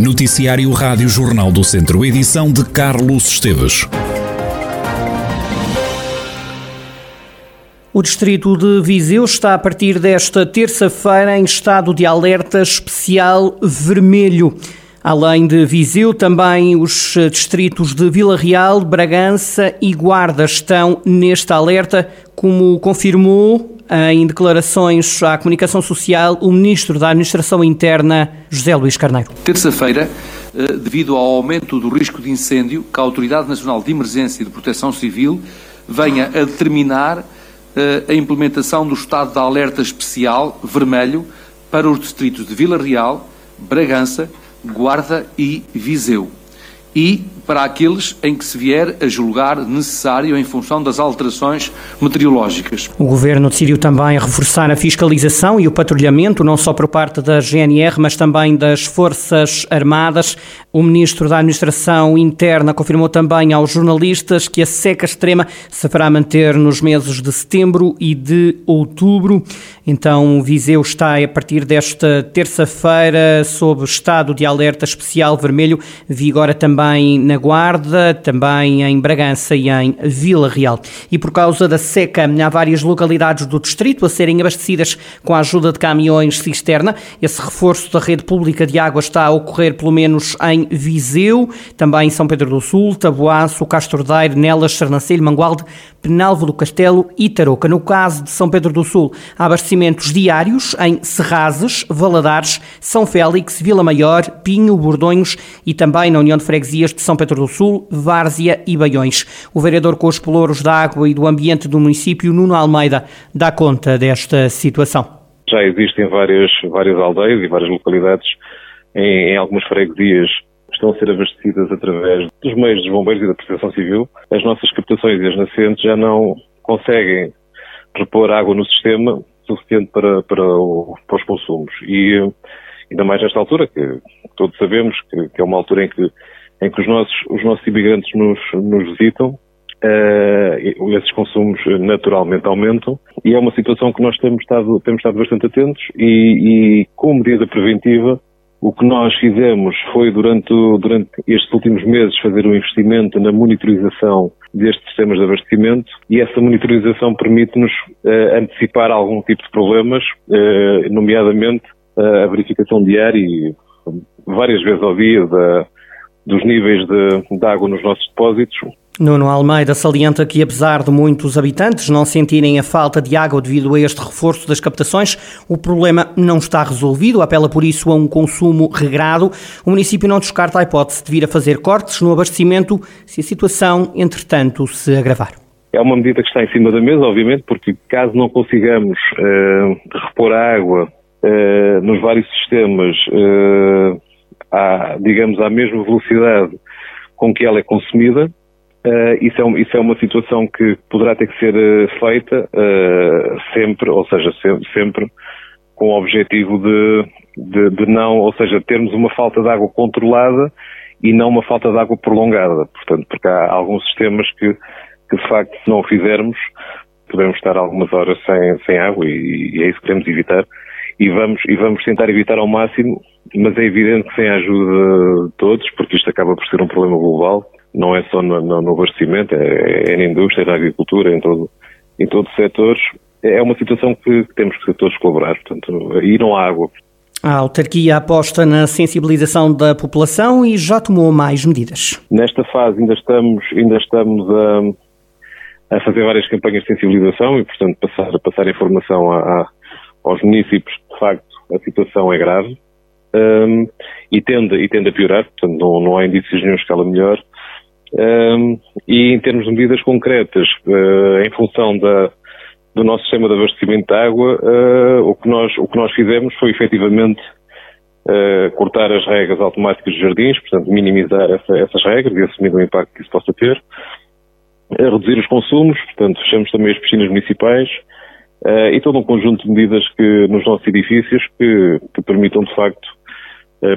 Noticiário Rádio Jornal do Centro, edição de Carlos Esteves. O distrito de Viseu está a partir desta terça-feira em estado de alerta especial vermelho. Além de Viseu, também os distritos de Vila Real, Bragança e Guarda estão neste alerta, como confirmou em declarações à comunicação social o Ministro da Administração Interna, José Luís Carneiro. Terça-feira, eh, devido ao aumento do risco de incêndio, que a Autoridade Nacional de Emergência e de Proteção Civil venha a determinar eh, a implementação do estado de alerta especial vermelho para os distritos de Vila Real, Bragança, Guarda e Viseu. E para aqueles em que se vier a julgar necessário em função das alterações meteorológicas. O Governo decidiu também reforçar a fiscalização e o patrulhamento, não só por parte da GNR, mas também das Forças Armadas. O Ministro da Administração Interna confirmou também aos jornalistas que a seca extrema se fará manter nos meses de setembro e de outubro. Então, Viseu está a partir desta terça-feira sob estado de alerta especial vermelho, vigora também na Guarda, também em Bragança e em Vila Real. E por causa da seca, há várias localidades do distrito a serem abastecidas com a ajuda de caminhões cisterna. Esse reforço da rede pública de água está a ocorrer pelo menos em Viseu, também em São Pedro do Sul, Taboaço, Castro Daire, Nelas, Sernancelho, Mangualde, Penalvo do Castelo e Tarouca. No caso de São Pedro do Sul, há abastecimentos diários em Serrazes, Valadares, São Félix, Vila Maior, Pinho, Bordonhos e também na União de Freguesias de São Pedro do Sul, Várzea e Baiões. O vereador com os pelouros da água e do ambiente do município, Nuno Almeida, dá conta desta situação. Já existem várias, várias aldeias e várias localidades em, em algumas freguesias estão a ser abastecidas através dos meios dos bombeiros e da proteção civil. As nossas captações e as nascentes já não conseguem repor água no sistema suficiente para, para, o, para os consumos. E ainda mais nesta altura, que todos sabemos que, que é uma altura em que, em que os, nossos, os nossos imigrantes nos, nos visitam, uh, esses consumos naturalmente aumentam. E é uma situação que nós temos estado, temos estado bastante atentos e, e com medida preventiva o que nós fizemos foi, durante, durante estes últimos meses, fazer um investimento na monitorização destes sistemas de abastecimento. E essa monitorização permite-nos uh, antecipar algum tipo de problemas, uh, nomeadamente uh, a verificação diária e várias vezes ao dia da, dos níveis de, de água nos nossos depósitos, Nuno Almeida salienta que, apesar de muitos habitantes não sentirem a falta de água devido a este reforço das captações, o problema não está resolvido. Apela por isso a um consumo regrado. O município não descarta a hipótese de vir a fazer cortes no abastecimento se a situação, entretanto, se agravar. É uma medida que está em cima da mesa, obviamente, porque caso não consigamos uh, repor a água uh, nos vários sistemas uh, à, digamos, à mesma velocidade com que ela é consumida, Uh, isso, é, isso, é, uma situação que poderá ter que ser uh, feita uh, sempre, ou seja, sempre, sempre, com o objetivo de, de, de, não, ou seja, termos uma falta de água controlada e não uma falta de água prolongada. Portanto, porque há alguns sistemas que, que de facto, se não o fizermos, podemos estar algumas horas sem, sem água e, e é isso que queremos evitar. E vamos, e vamos tentar evitar ao máximo, mas é evidente que sem a ajuda de todos, porque isto acaba por ser um problema global, não é só no, no, no abastecimento, é, é, na indústria, na agricultura, em, todo, em todos os setores. É uma situação que temos que todos colaborar, portanto, aí não há água. A autarquia aposta na sensibilização da população e já tomou mais medidas. Nesta fase ainda estamos, ainda estamos a, a fazer várias campanhas de sensibilização e, portanto, passar, passar informação a, a, aos municípios. Facto, a situação é grave um, e, tende, e tende a piorar, portanto, não, não há indícios nenhum que ela melhore. Um, e em termos de medidas concretas, uh, em função da, do nosso sistema de abastecimento de água, uh, o, que nós, o que nós fizemos foi efetivamente uh, cortar as regras automáticas dos jardins, portanto minimizar essa, essas regras e assumir o impacto que isso possa ter, reduzir os consumos, portanto fechamos também as piscinas municipais e todo um conjunto de medidas que nos nossos edifícios que, que permitam de facto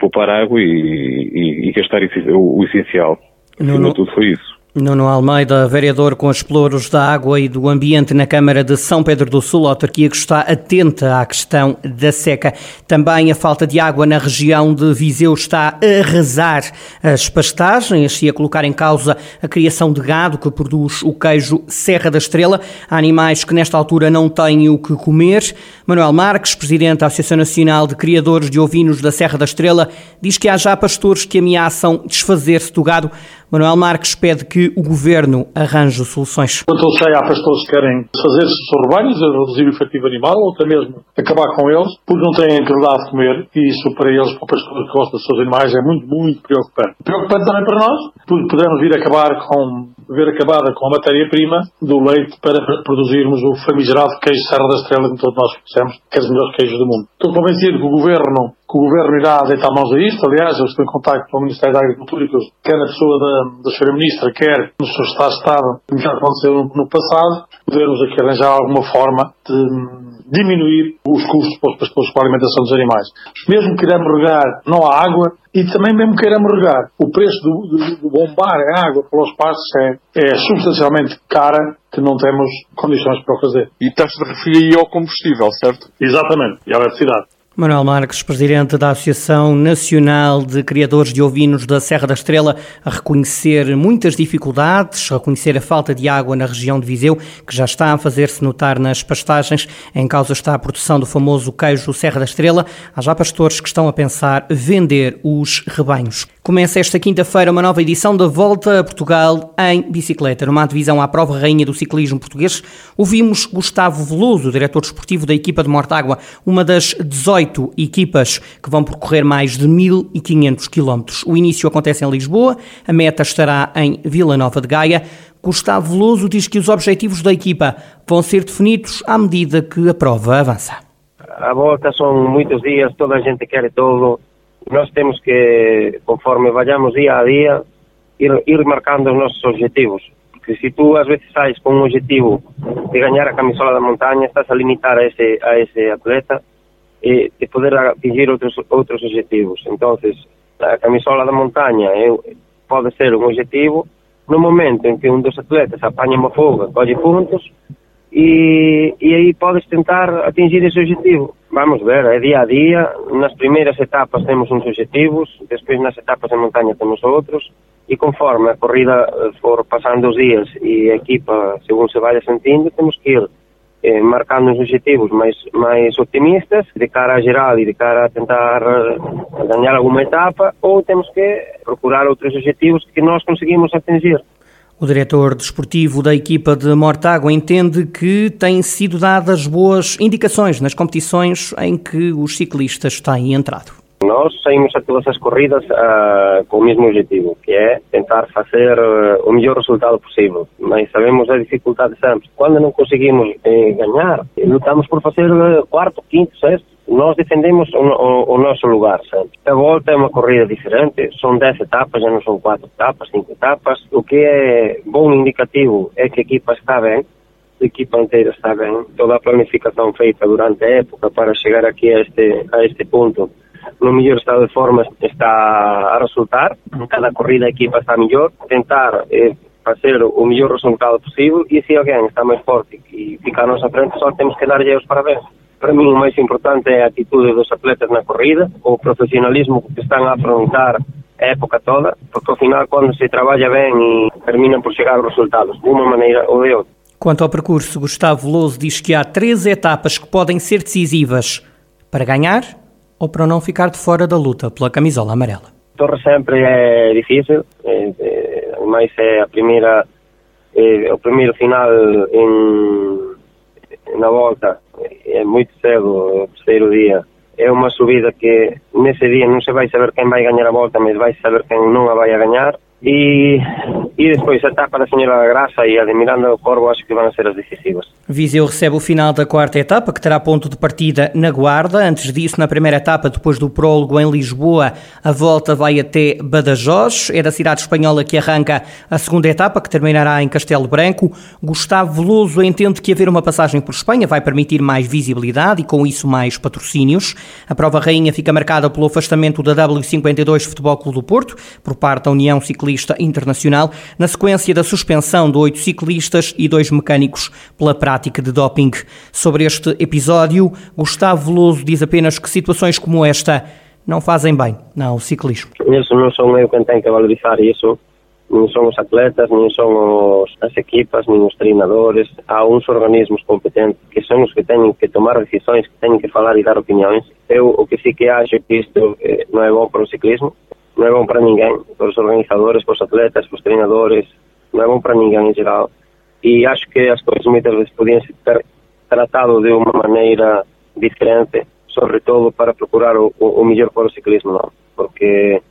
poupar água e, e, e gastar o, o essencial. Nuno, tudo foi isso. Nuno Almeida, vereador com exploros da água e do ambiente na Câmara de São Pedro do Sul, autarquia que está atenta à questão da seca. Também a falta de água na região de Viseu está a arrasar as pastagens e a colocar em causa a criação de gado que produz o queijo Serra da Estrela. Há animais que nesta altura não têm o que comer. Manuel Marques, presidente da Associação Nacional de Criadores de Ovinos da Serra da Estrela, diz que há já pastores que ameaçam desfazer-se do gado. Manuel Marques pede que o governo arranje soluções. Quanto sei, há pastores que querem fazer-se rebanhos, reduzir o efetivo animal, ou até mesmo acabar com eles, porque não têm a liberdade de comer, e isso para eles, para o pastor que gosta dos seus animais, é muito, muito preocupante. Preocupante também para nós, porque podemos vir acabar com, ver acabada com a matéria-prima do leite para produzirmos o famigerado queijo Serra da Estrela, que todos nós conhecemos, que é dos melhores queijos do mundo. Estou convencido que o governo que o Governo irá deitar mãos a isto. Aliás, eu estou em contato com o Ministério da Agricultura, que quer na pessoa da, da Sra. Ministra, quer no seu Estado de Estado, como já aconteceu no, passado, podermos aqui arranjar alguma forma de diminuir os custos para os pastores com a alimentação dos animais. Mesmo que queiramos regar, não há água, e também mesmo que queiramos regar, o preço do, do, do bombar a água pelos pastos é, é substancialmente cara que não temos condições para o fazer. E estás-te a referir ao combustível, certo? Exatamente, e à eletricidade. Manuel Marques, presidente da Associação Nacional de Criadores de Ovinos da Serra da Estrela, a reconhecer muitas dificuldades, a reconhecer a falta de água na região de Viseu, que já está a fazer-se notar nas pastagens. Em causa está a produção do famoso queijo Serra da Estrela. Há já pastores que estão a pensar vender os rebanhos. Começa esta quinta-feira uma nova edição da Volta a Portugal em bicicleta. Numa divisão à prova rainha do ciclismo português, ouvimos Gustavo Veloso, diretor desportivo da equipa de Mortágua, uma das 18 oito equipas que vão percorrer mais de 1.500 quilómetros. O início acontece em Lisboa, a meta estará em Vila Nova de Gaia. Gustavo Veloso diz que os objetivos da equipa vão ser definidos à medida que a prova avança. A volta são muitos dias, toda a gente quer tudo. Nós temos que, conforme vayamos dia a dia, ir, ir marcando os nossos objetivos. Porque se tu às vezes sais com um objetivo de ganhar a camisola da montanha, estás a limitar a esse, a esse atleta e de poder atingir outros outros objetivos. Então, a camisola da montanha é, pode ser um objetivo no momento em que um dos atletas apanha uma fuga, colhe pontos e, e aí podes tentar atingir esse objetivo. Vamos ver, é dia a dia. Nas primeiras etapas temos uns objetivos, depois nas etapas de montanha temos outros e conforme a corrida for passando os dias e a equipa, segundo se vai sentindo, temos que ir eh, marcando uns objetivos mais, mais otimistas de cara a geral e de cara a tentar eh, ganhar alguma etapa ou temos que procurar outros objetivos que nós conseguimos atingir. O diretor desportivo da equipa de Mortágua entende que têm sido dadas boas indicações nas competições em que os ciclistas têm entrado. Nós saímos a todas as corridas uh, com o mesmo objetivo, que é tentar fazer uh, o melhor resultado possível. Mas sabemos a dificuldade sempre. Quando não conseguimos eh, ganhar, lutamos por fazer uh, quarto, quinto, sexto. Nós defendemos o, o, o, nosso lugar sempre. A volta é uma corrida diferente, são 10 etapas, já não são 4 etapas, 5 etapas. O que é bom indicativo é que a equipa está bem, a equipa inteira está bem, toda a planificação feita durante a época para chegar aqui a este, a este ponto. No mellor estado de forma está a resultar, cada corrida a equipa está mellor, tentar eh, facer o mellor resultado posible e se alguén está máis forte e fica a nosa frente, só temos que darlle os parabéns. Para mí o máis importante é a atitude dos atletas na corrida, o profesionalismo que están a afrontar a época toda, porque ao final quando se traballa ben e terminan por chegar os resultados, de unha maneira ou de outra. Quanto ao percurso, Gustavo Louso diz que há três etapas que podem ser decisivas para ganhar, ou para não ficar de fora da luta pela camisola amarela? Torre sempre é difícil, é, é, mas é a primeira, é, o primeiro final em, na volta é muito cedo, o terceiro dia. É uma subida que nesse dia não se vai saber quem vai ganhar a volta, mas vai saber quem não a vai ganhar. E, e depois a etapa da Senhora da Graça e a de Corvo acho que vão ser as decisivas. Viseu recebe o final da quarta etapa, que terá ponto de partida na Guarda. Antes disso, na primeira etapa, depois do prólogo em Lisboa, a volta vai até Badajoz. É da cidade espanhola que arranca a segunda etapa, que terminará em Castelo Branco. Gustavo Veloso entende que haver uma passagem por Espanha vai permitir mais visibilidade e, com isso, mais patrocínios. A prova rainha fica marcada pelo afastamento da W52 Futebol Clube do Porto, por parte da União Ciclista ciclista internacional, na sequência da suspensão de oito ciclistas e dois mecânicos pela prática de doping. Sobre este episódio, Gustavo Veloso diz apenas que situações como esta não fazem bem ao ciclismo. Isso não sou eu quem tem que valorizar isso, nem são os atletas, nem são as equipas, nem os treinadores. Há uns organismos competentes que são os que têm que tomar decisões, que têm que falar e dar opiniões. Eu o que sí que acho que isto eh, não é bom para o ciclismo, não é bom para ninguém, para os organizadores, para os atletas, para os treinadores, não é bom para ninguém em geral. E acho que as coisas muitas vezes podiam ser tratado de uma maneira diferente, sobretudo para procurar o, o melhor para o ciclismo, não? porque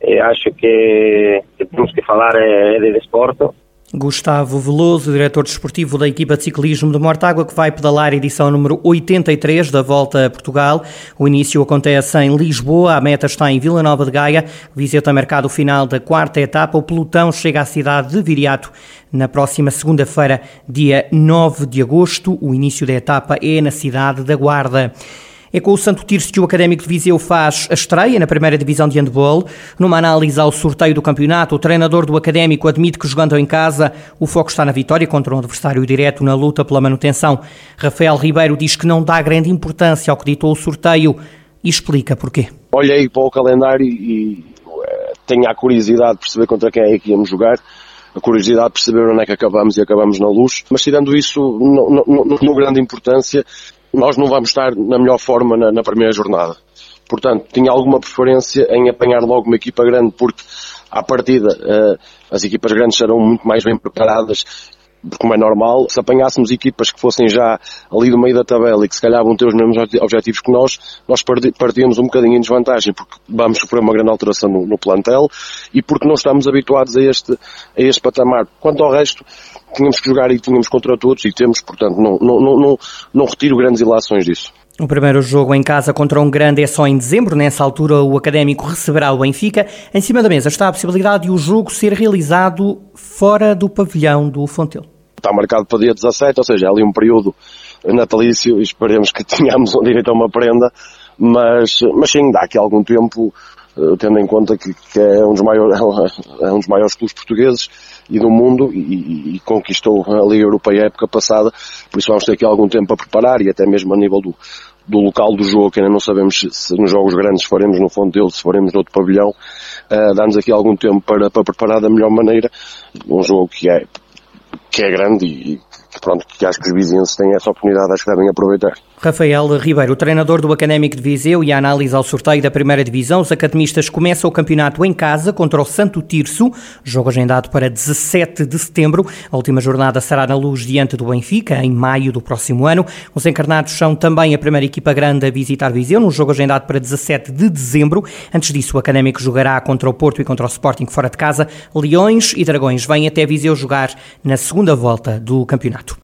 eh, acho que, que, temos que falar é, de desporto. Gustavo Veloso, diretor desportivo da equipa de ciclismo de Mortágua, que vai pedalar a edição número 83 da Volta a Portugal. O início acontece em Lisboa, a meta está em Vila Nova de Gaia. Viseu tem marcado o final da quarta etapa. O pelotão chega à cidade de Viriato na próxima segunda-feira, dia 9 de agosto. O início da etapa é na cidade da Guarda. É com o Santo Tirso que o Académico de Viseu faz a estreia na primeira divisão de handball. Numa análise ao sorteio do campeonato, o treinador do Académico admite que jogando em casa, o foco está na vitória contra um adversário direto na luta pela manutenção. Rafael Ribeiro diz que não dá grande importância ao que ditou o sorteio e explica porquê. Olhei para o calendário e eh, tenho a curiosidade de perceber contra quem é que íamos jogar a curiosidade de perceber onde é que acabamos e acabamos na luz. Mas tirando isso, não, não, não, não grande importância, nós não vamos estar na melhor forma na, na primeira jornada. Portanto, tinha alguma preferência em apanhar logo uma equipa grande, porque à partida uh, as equipas grandes serão muito mais bem preparadas como é normal, se apanhássemos equipas que fossem já ali do meio da tabela e que se calhar vão ter os mesmos objetivos que nós, nós partíamos um bocadinho em desvantagem, porque vamos sofrer uma grande alteração no, no plantel e porque não estamos habituados a este, a este patamar. Quanto ao resto, tínhamos que jogar e tínhamos contra todos e temos, portanto, não, não, não, não, não retiro grandes ilações disso. O primeiro jogo em casa contra um grande é só em dezembro. Nessa altura, o Académico receberá o Benfica. Em cima da mesa está a possibilidade de o jogo ser realizado fora do pavilhão do Fontelo está marcado para dia 17, ou seja, é ali um período natalício e esperemos que tenhamos direito a uma prenda, mas, mas sim, dá aqui algum tempo, eh, tendo em conta que, que é, um dos maiores, é um dos maiores clubes portugueses e do mundo e, e, conquistou a Liga Europeia a época passada, por isso vamos ter aqui algum tempo a preparar e até mesmo a nível do, do local do jogo, que ainda não sabemos se, se nos jogos grandes faremos no fundo dele, se faremos no outro pavilhão, uh, dá-nos aqui algum tempo para, para preparar da melhor maneira um jogo que é que é grande e pronto, que acho que os vizinhos têm essa oportunidade, acho que devem aproveitar. Rafael Ribeiro, treinador do Académico de Viseu e a análise ao sorteio da primeira divisão, os academistas começam o campeonato em casa contra o Santo Tirso, jogo agendado para 17 de setembro. A última jornada será na luz diante do Benfica, em maio do próximo ano. Os encarnados são também a primeira equipa grande a visitar Viseu, num jogo agendado para 17 de dezembro. Antes disso, o Académico jogará contra o Porto e contra o Sporting fora de casa. Leões e Dragões vêm até Viseu jogar na segunda volta do campeonato.